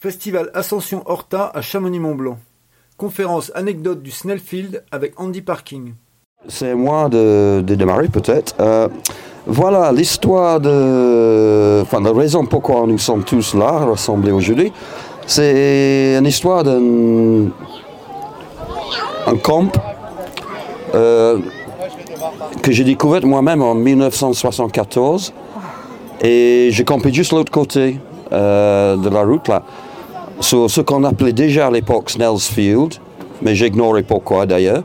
Festival Ascension Horta à Chamonix-Mont-Blanc. Conférence anecdote du Snellfield avec Andy Parking. C'est moi de, démarrer peut-être. Euh, voilà l'histoire de. Enfin, la raison pourquoi nous sommes tous là, rassemblés aujourd'hui. C'est une histoire d'un un camp euh, que j'ai découvert moi-même en 1974. Et j'ai campé juste l'autre côté euh, de la route là, sur ce qu'on appelait déjà à l'époque Snell's Field, mais j'ignorais pourquoi d'ailleurs.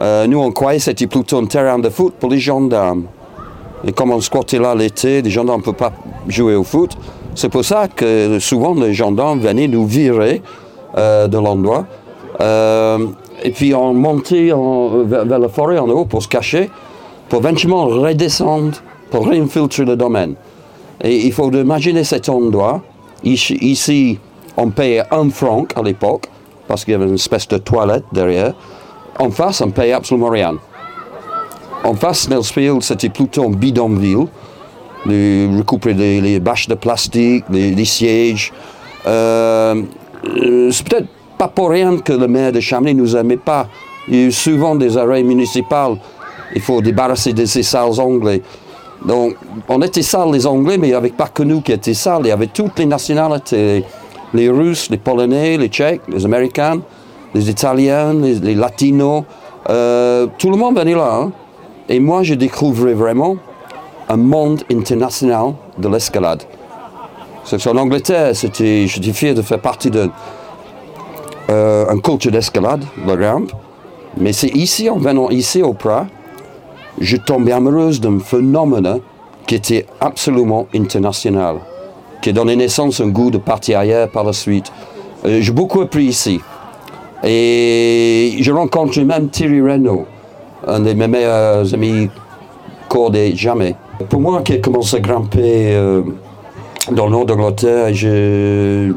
Euh, nous on croyait que c'était plutôt un terrain de foot pour les gendarmes. Et comme on squattait là l'été, les gendarmes ne peuvent pas jouer au foot. C'est pour ça que souvent les gendarmes venaient nous virer euh, de l'endroit. et puis on montait vers, vers, la forêt en haut pour se cacher, pour éventuellement redescendre, pour réinfiltrer le domaine. Et il faut imaginer cet endroit. Ici, on payait un franc à l'époque, parce qu'il y avait une espèce de toilette derrière. En face, on payait absolument rien. En face, Snellsfield, c'était plutôt un bidonville. Les, recouper les, bâches de plastique, les, sièges. Euh, euh, c'est peut-être pas pour rien que le maire de Chamonix nous aimait pas. Il y a eu souvent des arrêts municipaux. Il faut débarrasser de ces salles anglais. Donc, on était sales les Anglais, mais il n'y avait pas que nous qui étions sales. Il y avait toutes les nationalités. Les Russes, les Polonais, les Tchèques, les Américains, les Italiens, les, Latinos. Euh, tout le monde venait là. Hein. Et moi, je découvrais vraiment un monde international de l'escalade. En Angleterre, j'étais fier de faire partie d'un euh, culture d'escalade, la rampe. Mais c'est ici, en venant ici au Prat, je tombais amoureuse d'un phénomène qui était absolument international, qui a donné naissance à un goût de partir ailleurs par la suite. Euh, j'ai beaucoup appris ici. Et je rencontre même Thierry Renault, un de mes meilleurs amis cordés jamais. Pour moi qui ai commencé à grimper euh, dans le nord d'Angleterre, je,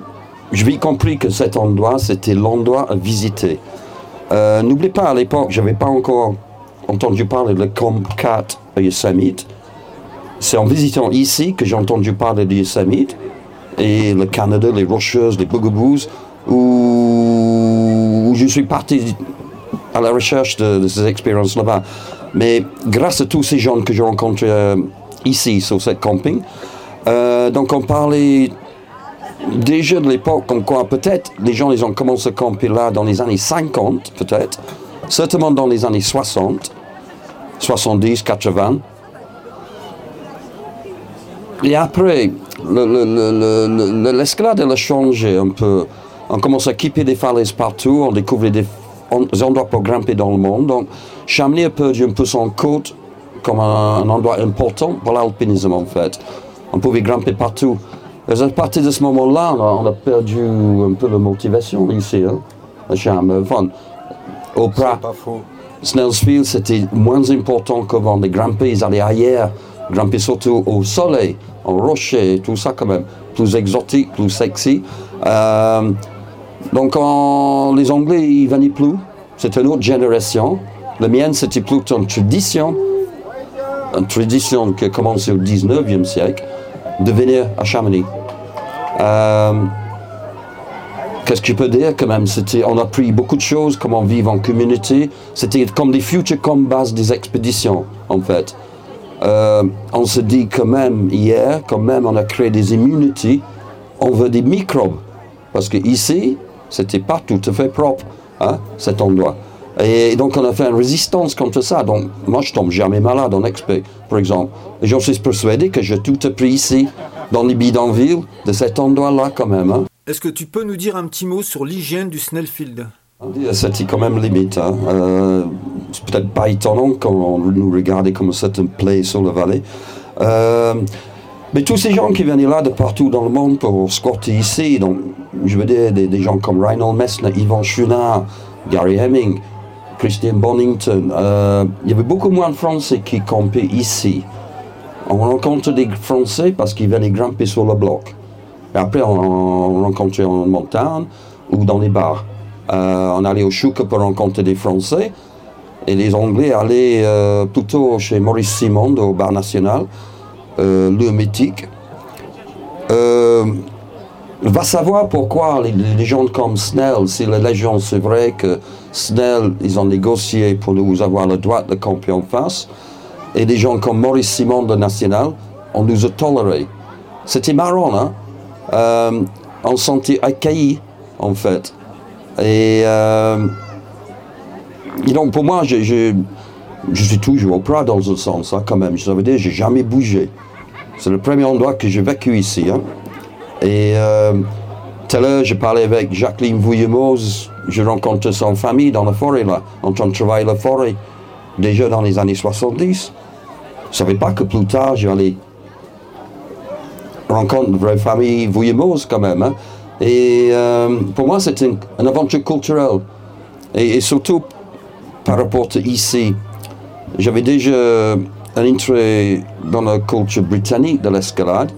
je compris que cet endroit, c'était l'endroit à visiter. Euh, n'oubliez pas, à l'époque, je n'avais pas encore entendu parler de Camp 4 à Yosemite. C'est en visitant ici que j'ai entendu parler de Yosemite et le Canada, les Rocheuses, les Bougaboos, où, je suis parti à la recherche de, ces expériences là-bas. Mais grâce à tous ces gens que j'ai rencontrés euh, ici, sur cette camping, euh, donc on parlait déjà de l'époque, comme quoi peut-être les gens ils ont commencé à camper là dans les années 50, peut-être certainement dans les années 60, 70, 80. Et après, l'escalade a changé un peu. On commence à équiper des falaises partout, on découvre des, endroits pour grimper dans le monde. Donc, Chamonix a perdu un peu son côte comme un, endroit important pour l'alpinisme en fait. On pouvait grimper partout. Et à partir de ce moment-là, on a perdu un peu la motivation ici, hein, à Chamonix au Prat. Snellsfield, c'était moins important qu'avant de grimper. Ils allaient ailleurs, grimper surtout au soleil, en rocher, tout ça quand même. Plus exotique, plus sexy. Euh, donc les Anglais, ils venaient plus. C'était une autre génération. La mienne, c'était plutôt une tradition. Une tradition qui a commencé au 19e siècle, de venir à Chamonix. Euh, Qu'est-ce que je peux dire quand même? C'était, On a appris beaucoup de choses, comment vivre en communauté. C'était comme des futures combats des expéditions, en fait. Euh, on se dit quand même, hier, quand même, on a créé des immunités. On veut des microbes. Parce que ici, c'était pas tout à fait propre, hein, cet endroit. Et donc, on a fait une résistance contre ça. Donc, moi, je tombe jamais malade en expé, par exemple. Et j'en suis persuadé que j'ai tout appris ici, dans les bidonvilles, de cet endroit-là, quand même. Hein. Est-ce que tu peux nous dire un petit mot sur l'hygiène du Snellfield? C'était quand même limite. Hein. Euh, c'est peut-être pas étonnant quand on nous regardait comme un plaie sur la vallée. Euh, mais tous ces gens qui viennent là de partout dans le monde pour squatter ici, donc je veux dire des, gens comme Reinhold Messner, Yvan Chunard, Gary Hemming, Christian Bonington, euh, il y avait beaucoup moins de Français qui campaient ici. On rencontre des Français parce qu'ils venaient grimper sur le bloc. Et après, on, rencontrait en montagne ou dans les bars. Euh, on allait au Chouk pour rencontrer des Français. Et les Anglais allaient euh, plutôt chez Maurice Simon au bar national, euh, le mythique. va savoir pourquoi les, gens comme Snell, si la légende c'est vrai que Snell, ils ont négocié pour nous avoir le droit de camper en face, et des gens comme Maurice Simon de National, on nous a toléré. C'était marrant, hein? Euh, On se sentait accueillis, en fait. Et, euh, donc pour moi, je, je, suis toujours au Prat dans un sens, hein, quand même. Je savais dire, j'ai jamais bougé. C'est le premier endroit que j'ai vécu ici. Hein. Et euh, tout à l'heure, j'ai parlé avec Jacqueline Vouillemoz. Je rencontre son famille dans la forêt, là, en train de travailler la forêt, déjà dans les années 70. Je ne savais pas que plus tard, j'allais rencontrer une vraie famille Vouillemoz, quand même. Hein. Et euh, pour moi, c'est une, aventure culturelle. Et, surtout par rapport à ici. J'avais déjà un intérêt dans la culture britannique de l'escalade.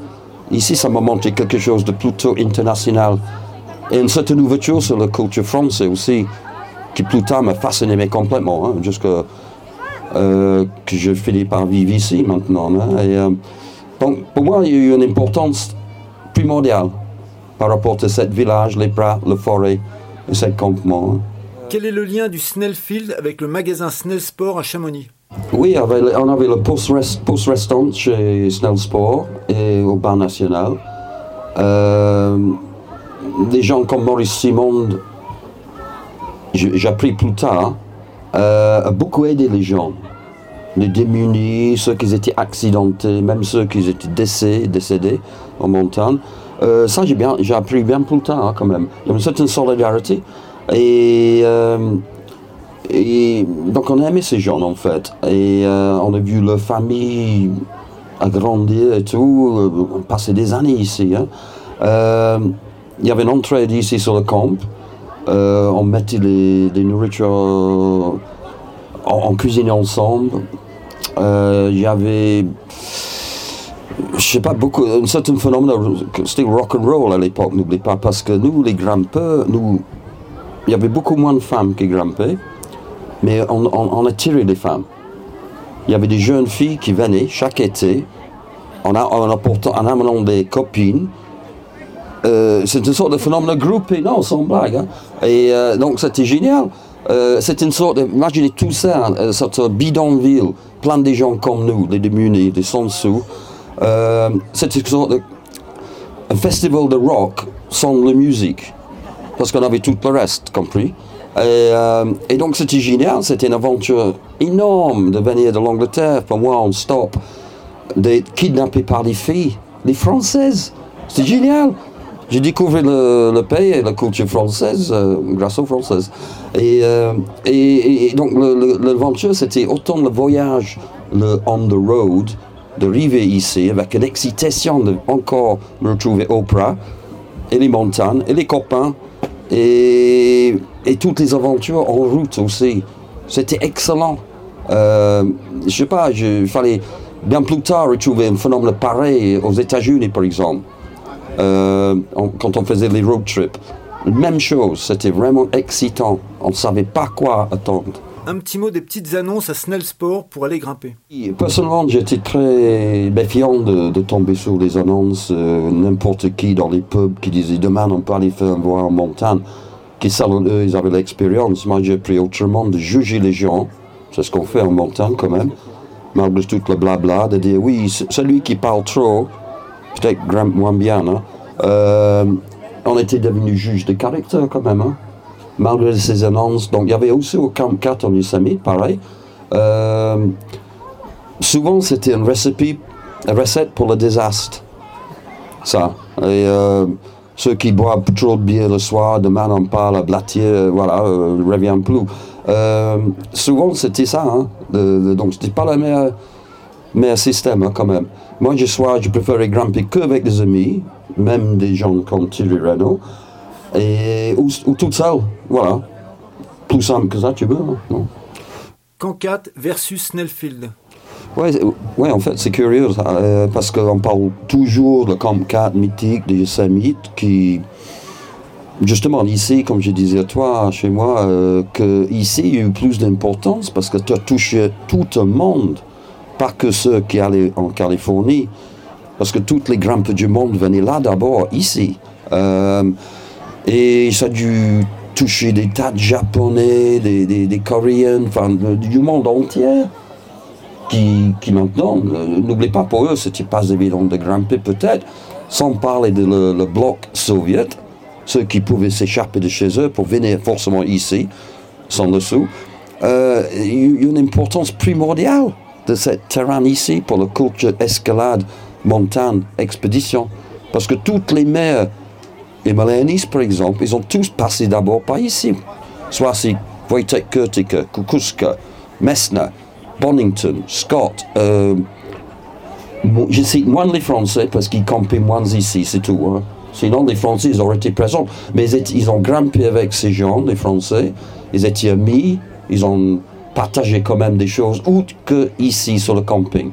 Ici, ça m'a montré quelque chose de plutôt international. Et une certaine ouverture sur la culture française aussi, qui plus tard m'a fasciné complètement, hein, jusqu'à euh, que je finis par vivre ici maintenant. Hein. Et, euh, donc, pour moi, il y a eu une importance primordiale par rapport à ce village, les bras, la forêt et ce campement. Hein. Quel est le lien du Snellfield avec le magasin Snell Sport à Chamonix? Oui, on avait le post-restant chez Snell Sport et au Bar National. Euh, des gens comme Maurice Simon, j'ai appris plus tard, euh, a beaucoup aidé les gens. Les démunis, ceux qui étaient accidentés, même ceux qui étaient décédés, décédés en montagne. Euh, ça, j'ai appris bien plus tard, hein, quand même. Il y a une certaine solidarité. Et et donc on a aimé ces gens en fait. Et euh, on a vu leur famille agrandir et tout, euh, passer des années ici. Hein. Euh, il y avait une entrée ici sur le camp. on mettait les, nourritures, en, cuisinait ensemble. Il y avait, je sais pas, beaucoup, un certain phénomène, c'était rock and roll à l'époque, n'oubliez pas, parce que nous, les grimpeurs, nous, il y avait beaucoup moins de femmes qui grimpaient mais on, a tiré les femmes. Il y avait des jeunes filles qui venaient chaque été en, amenant des copines. Euh, c'est une sorte de phénomène groupé, non, sans blague. Hein. Et euh, donc c'était génial. Euh, c'est une sorte, imaginez tout ça, sorte de bidonville, plein de gens comme nous, les démunis, les sans-sous. c'est une sorte de un festival de rock sans la musique, parce qu'on avait tout le reste compris. Euh, et, donc c'était génial, c'était une aventure énorme de venir de l'Angleterre, pour moi en stop, d'être kidnappé par des filles, des Françaises. C'était génial. J'ai découvert le, pays et la culture française euh, grâce aux Françaises. Et, euh, donc l'aventure, c'était autant le voyage, le on the road, d'arriver ici avec une excitation de encore me retrouver Oprah, et les montagnes, et les copains, et, toutes les aventures en route aussi. C'était excellent. Euh, je sais pas, il fallait bien plus tard retrouver un phénomène pareil aux États-Unis, par exemple, euh, quand on faisait les road trips. Même chose, c'était vraiment excitant. On ne savait pas quoi attendre. Un petit mot des petites annonces à Snell Sport pour aller grimper. Personnellement, j'étais très méfiant de, tomber sur les annonces. Euh, n'importe qui dans les pubs qui disait demain on peut aller faire un voyage en montagne, qui selon eux ils avaient l'expérience. Moi j'ai pris autrement de juger les gens. C'est ce qu'on fait en montagne quand même. Malgré tout le blabla, de dire oui, celui qui parle trop, peut-être grimpe moins bien. Hein. Euh, on était devenu juge de caractère quand même. Hein malgré ces annonces. Donc il y avait aussi au Camp 4 en Yosemite, pareil. Euh, souvent c'était une recette, pour le désastre. Ça. Et euh, ceux qui boivent trop de bière le soir, demain on parle à Blatier, euh, voilà, ne revient plus. souvent c'était ça. Hein, de, de, donc c'était pas le meilleur, système hein, quand même. Moi je, sois, je préférais grimper que avec des amis, même des gens comme Thierry Renault et, ou, ou toute seule. Voilà. Plus simple que ça, tu veux. Hein, non Cancat versus Snellfield. Oui, ouais, en fait, c'est curieux euh, parce qu'on parle toujours de Camp 4 mythique, de Yosemite, qui, justement, ici, comme je disais à toi, chez moi, euh, que ici, il y a eu plus d'importance parce que tu as touché tout le monde, pas que ceux qui allaient en Californie, parce que toutes les grimpes du monde venaient là d'abord, ici. Euh, et ça a dû toucher des tas de Japonais, des, Coréens, enfin du monde entier. Qui, qui maintenant, n'oubliez pas pour eux, c'était pas évident de grimper peut-être, sans parler de le, bloc soviétique, ceux qui pouvaient s'échapper de chez eux pour venir forcément ici, sans dessous. Euh, il y a une importance primordiale de ce terrain ici pour la culture escalade, montagne, expédition. Parce que toutes les mers Himalayas, par exemple, ils ont tous passé d'abord par ici. Soit c'est Wojtek Kurtika, Kukuska, Messner, Bonington, Scott. Euh, je cite moins les Français parce qu'ils campaient moins ici, c'est tout. Hein. Sinon, les Français, ils auraient été présents. Mais ils, ont grimpé avec ces gens, les Français. Ils étaient amis. Ils ont partagé quand même des choses autres que ici sur le camping.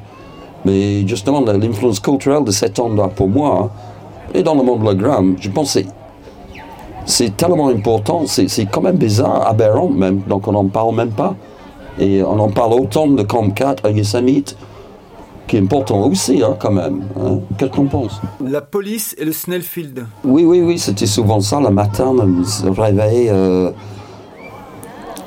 Mais justement, l'influence culturelle de cet endroit pour moi, et dans le monde de la gramme, je pense que c'est tellement important, c'est quand même bizarre, aberrant même, donc on n'en parle même pas. Et on en parle autant de Camp 4 à Yosemite, qui est important aussi, hein, quand même. Hein. Qu'est-ce qu'on pense La police et le Snellfield. Oui, oui, oui, c'était souvent ça le matin, on se réveillait, euh,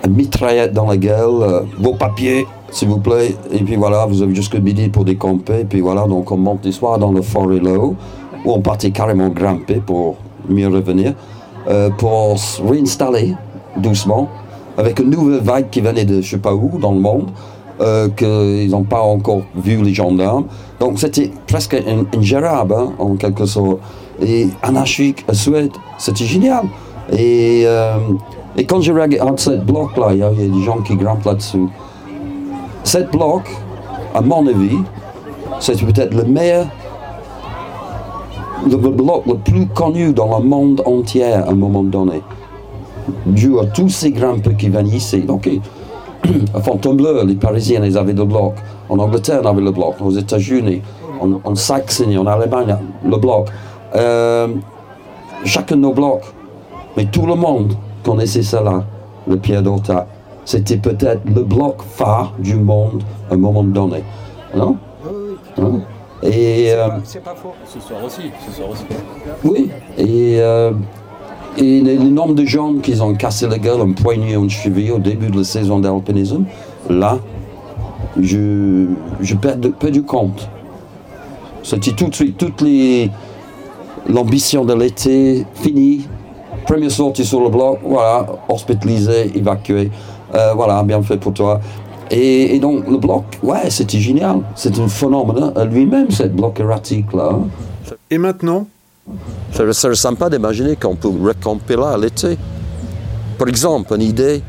mitraillette dans la gueule, euh, vos papiers, s'il vous plaît, et puis voilà, vous avez jusqu'à midi pour décamper, et puis voilà, donc on monte les soirs dans le forêt low où on partait carrément grimper pour mieux revenir, euh, pour se réinstaller doucement, avec une nouvelle vague qui venait de je sais pas où dans le monde, euh, qu'ils n'ont pas encore vu les gendarmes. Donc c'était presque ingérable hein, en quelque sorte. Et anarchique à Suède, c'était génial. Et, euh, quand je regarde ce bloc-là, il y, a des gens qui grimpent là-dessus. Cette bloc, à mon avis, c'est peut-être le meilleur le bloc le plus connu dans le monde entier à un moment donné. Dû à tous ces grimpeurs qui viennent ici. À Fontainebleau, les Parisiens, ils avaient le bloc. En Angleterre, on avait le bloc. Aux États-Unis, en, Saxony, en Allemagne, le bloc. Euh, chacun de nos blocs. Mais tout le monde connaissait cela, le Pierre d'Orta. C'était peut-être le bloc phare du monde à un moment donné. Non? Hein? Et euh, c'est pas, faux. Ce soir aussi, ce soir aussi. Oui. Et, euh, et le, nombre de gens qui ont cassé la gueule, un poignet, une cheville au début de la saison d'alpinisme, là, je, je perds, de, du compte. C'était tout de suite, toute les, l'ambition de l'été finie. Première sortie sur le bloc, voilà, hospitalisé, évacué. Euh, voilà, bien fait pour toi. Et, donc le bloc, ouais, c'était génial. C'est un phénomène à lui-même, ce bloc erratique-là. Et maintenant? Ça serait sympa d'imaginer qu'on peut recamper là l'été. Par exemple, une idée,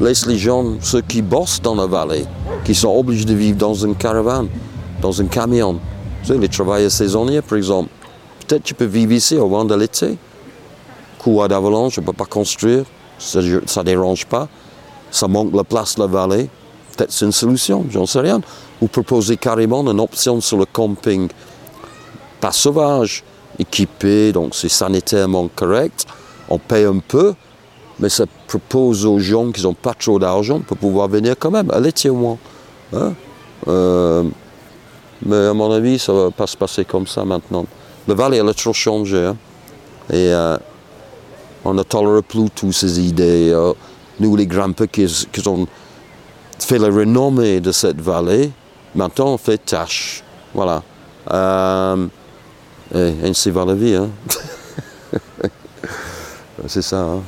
laisse les gens, ceux qui bossent dans la vallée, qui sont obligés de vivre dans une caravane, dans un camion. Tu sais, les travailleurs saisonniers, par exemple. Peut-être tu peux vivre ici au moment de l'été. Coup d'avalanche, je ne peux pas construire, ça ne dérange pas. Ça manque la place de la vallée peut-être c'est une solution, j'en sais rien. Ou proposer carrément une option sur le camping, pas sauvage, équipé, donc c'est sanitairement correct, on paye un peu, mais ça propose aux gens qui n'ont pas trop d'argent pour pouvoir venir quand même, l'été au moins. Hein. Euh, mais à mon avis, ça ne va pas se passer comme ça maintenant. Le vallée, elle a trop changé. Hein. Et euh, on ne tolère plus toutes ces idées. Euh, nous, les grands-pères qui, qui ont fait la renommée de cette vallée. Maintenant, on fait tâche. Voilà. Euh, et ainsi va la vie. C'est ça. Hein?